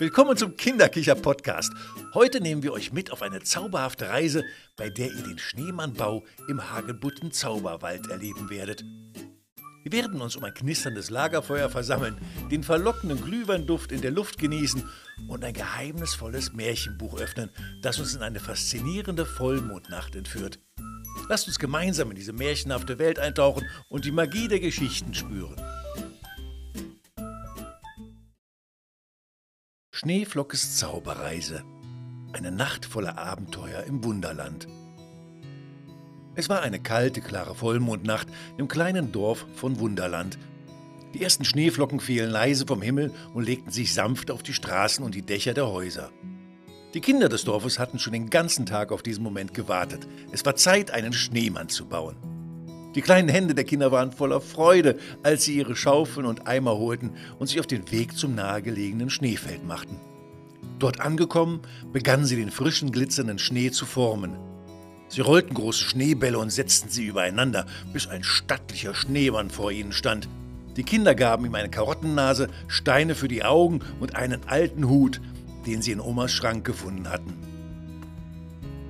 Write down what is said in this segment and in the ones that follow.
Willkommen zum Kinderkicher-Podcast. Heute nehmen wir euch mit auf eine zauberhafte Reise, bei der ihr den Schneemannbau im Hagebutten Zauberwald erleben werdet. Wir werden uns um ein knisterndes Lagerfeuer versammeln, den verlockenden Glühweinduft in der Luft genießen und ein geheimnisvolles Märchenbuch öffnen, das uns in eine faszinierende Vollmondnacht entführt. Lasst uns gemeinsam in diese märchenhafte Welt eintauchen und die Magie der Geschichten spüren. Schneeflockes Zauberreise. Eine Nacht voller Abenteuer im Wunderland. Es war eine kalte, klare Vollmondnacht im kleinen Dorf von Wunderland. Die ersten Schneeflocken fielen leise vom Himmel und legten sich sanft auf die Straßen und die Dächer der Häuser. Die Kinder des Dorfes hatten schon den ganzen Tag auf diesen Moment gewartet. Es war Zeit, einen Schneemann zu bauen. Die kleinen Hände der Kinder waren voller Freude, als sie ihre Schaufeln und Eimer holten und sich auf den Weg zum nahegelegenen Schneefeld machten. Dort angekommen, begannen sie den frischen, glitzernden Schnee zu formen. Sie rollten große Schneebälle und setzten sie übereinander, bis ein stattlicher Schneemann vor ihnen stand. Die Kinder gaben ihm eine Karottennase, Steine für die Augen und einen alten Hut, den sie in Omas Schrank gefunden hatten.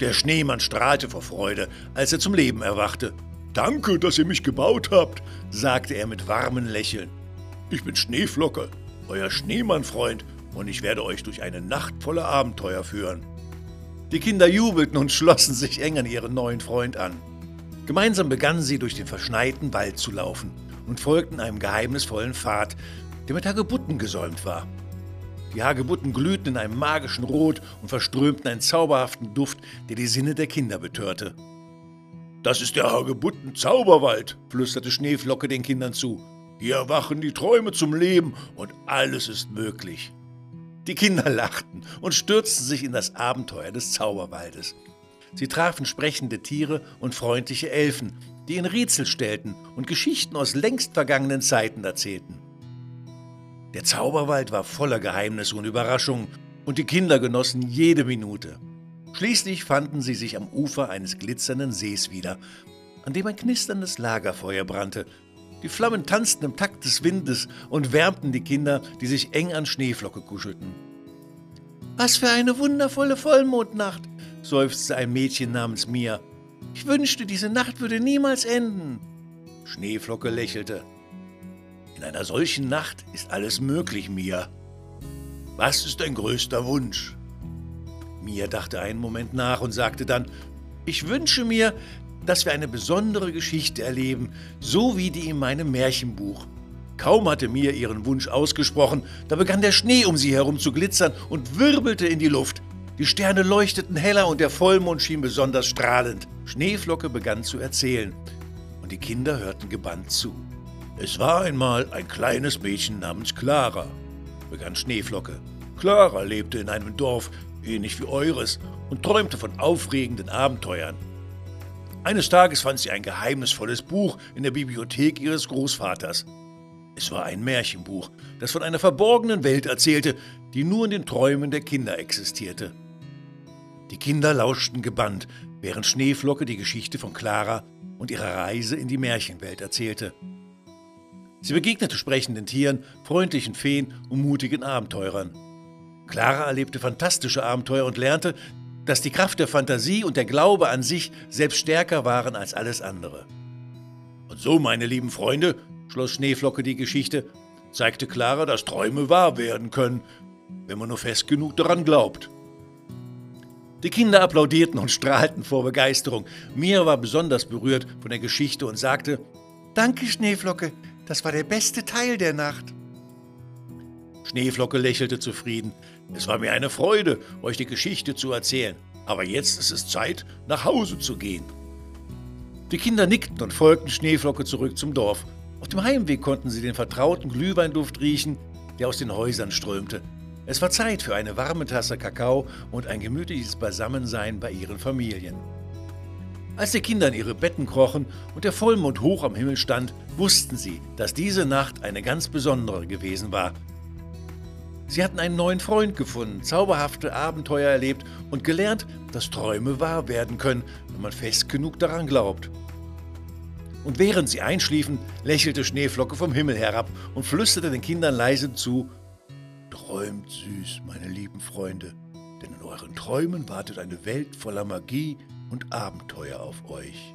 Der Schneemann strahlte vor Freude, als er zum Leben erwachte. Danke, dass ihr mich gebaut habt, sagte er mit warmem Lächeln. Ich bin Schneeflocke, euer Schneemannfreund, und ich werde euch durch eine Nacht voller Abenteuer führen. Die Kinder jubelten und schlossen sich eng an ihren neuen Freund an. Gemeinsam begannen sie durch den verschneiten Wald zu laufen und folgten einem geheimnisvollen Pfad, der mit Hagebutten gesäumt war. Die Hagebutten glühten in einem magischen Rot und verströmten einen zauberhaften Duft, der die Sinne der Kinder betörte. Das ist der Hagebutten Zauberwald, flüsterte Schneeflocke den Kindern zu. Hier erwachen die Träume zum Leben und alles ist möglich. Die Kinder lachten und stürzten sich in das Abenteuer des Zauberwaldes. Sie trafen sprechende Tiere und freundliche Elfen, die ihnen Rätsel stellten und Geschichten aus längst vergangenen Zeiten erzählten. Der Zauberwald war voller Geheimnisse und Überraschungen, und die Kinder genossen jede Minute. Schließlich fanden sie sich am Ufer eines glitzernden Sees wieder, an dem ein knisterndes Lagerfeuer brannte. Die Flammen tanzten im Takt des Windes und wärmten die Kinder, die sich eng an Schneeflocke kuschelten. Was für eine wundervolle Vollmondnacht, seufzte ein Mädchen namens Mia. Ich wünschte, diese Nacht würde niemals enden. Schneeflocke lächelte. In einer solchen Nacht ist alles möglich, Mia. Was ist dein größter Wunsch? Mia dachte einen Moment nach und sagte dann, ich wünsche mir, dass wir eine besondere Geschichte erleben, so wie die in meinem Märchenbuch. Kaum hatte Mia ihren Wunsch ausgesprochen, da begann der Schnee um sie herum zu glitzern und wirbelte in die Luft. Die Sterne leuchteten heller und der Vollmond schien besonders strahlend. Schneeflocke begann zu erzählen und die Kinder hörten gebannt zu. Es war einmal ein kleines Mädchen namens Clara, begann Schneeflocke. Clara lebte in einem Dorf, ähnlich wie eures, und träumte von aufregenden Abenteuern. Eines Tages fand sie ein geheimnisvolles Buch in der Bibliothek ihres Großvaters. Es war ein Märchenbuch, das von einer verborgenen Welt erzählte, die nur in den Träumen der Kinder existierte. Die Kinder lauschten gebannt, während Schneeflocke die Geschichte von Clara und ihrer Reise in die Märchenwelt erzählte. Sie begegnete sprechenden Tieren, freundlichen Feen und mutigen Abenteurern. Clara erlebte fantastische Abenteuer und lernte, dass die Kraft der Fantasie und der Glaube an sich selbst stärker waren als alles andere. Und so, meine lieben Freunde, schloss Schneeflocke die Geschichte, zeigte Clara, dass Träume wahr werden können, wenn man nur fest genug daran glaubt. Die Kinder applaudierten und strahlten vor Begeisterung. Mia war besonders berührt von der Geschichte und sagte, Danke, Schneeflocke, das war der beste Teil der Nacht. Schneeflocke lächelte zufrieden. Es war mir eine Freude, euch die Geschichte zu erzählen. Aber jetzt ist es Zeit, nach Hause zu gehen. Die Kinder nickten und folgten Schneeflocke zurück zum Dorf. Auf dem Heimweg konnten sie den vertrauten Glühweinduft riechen, der aus den Häusern strömte. Es war Zeit für eine warme Tasse Kakao und ein gemütliches Beisammensein bei ihren Familien. Als die Kinder in ihre Betten krochen und der Vollmond hoch am Himmel stand, wussten sie, dass diese Nacht eine ganz besondere gewesen war, Sie hatten einen neuen Freund gefunden, zauberhafte Abenteuer erlebt und gelernt, dass Träume wahr werden können, wenn man fest genug daran glaubt. Und während sie einschliefen, lächelte Schneeflocke vom Himmel herab und flüsterte den Kindern leise zu, Träumt süß, meine lieben Freunde, denn in euren Träumen wartet eine Welt voller Magie und Abenteuer auf euch.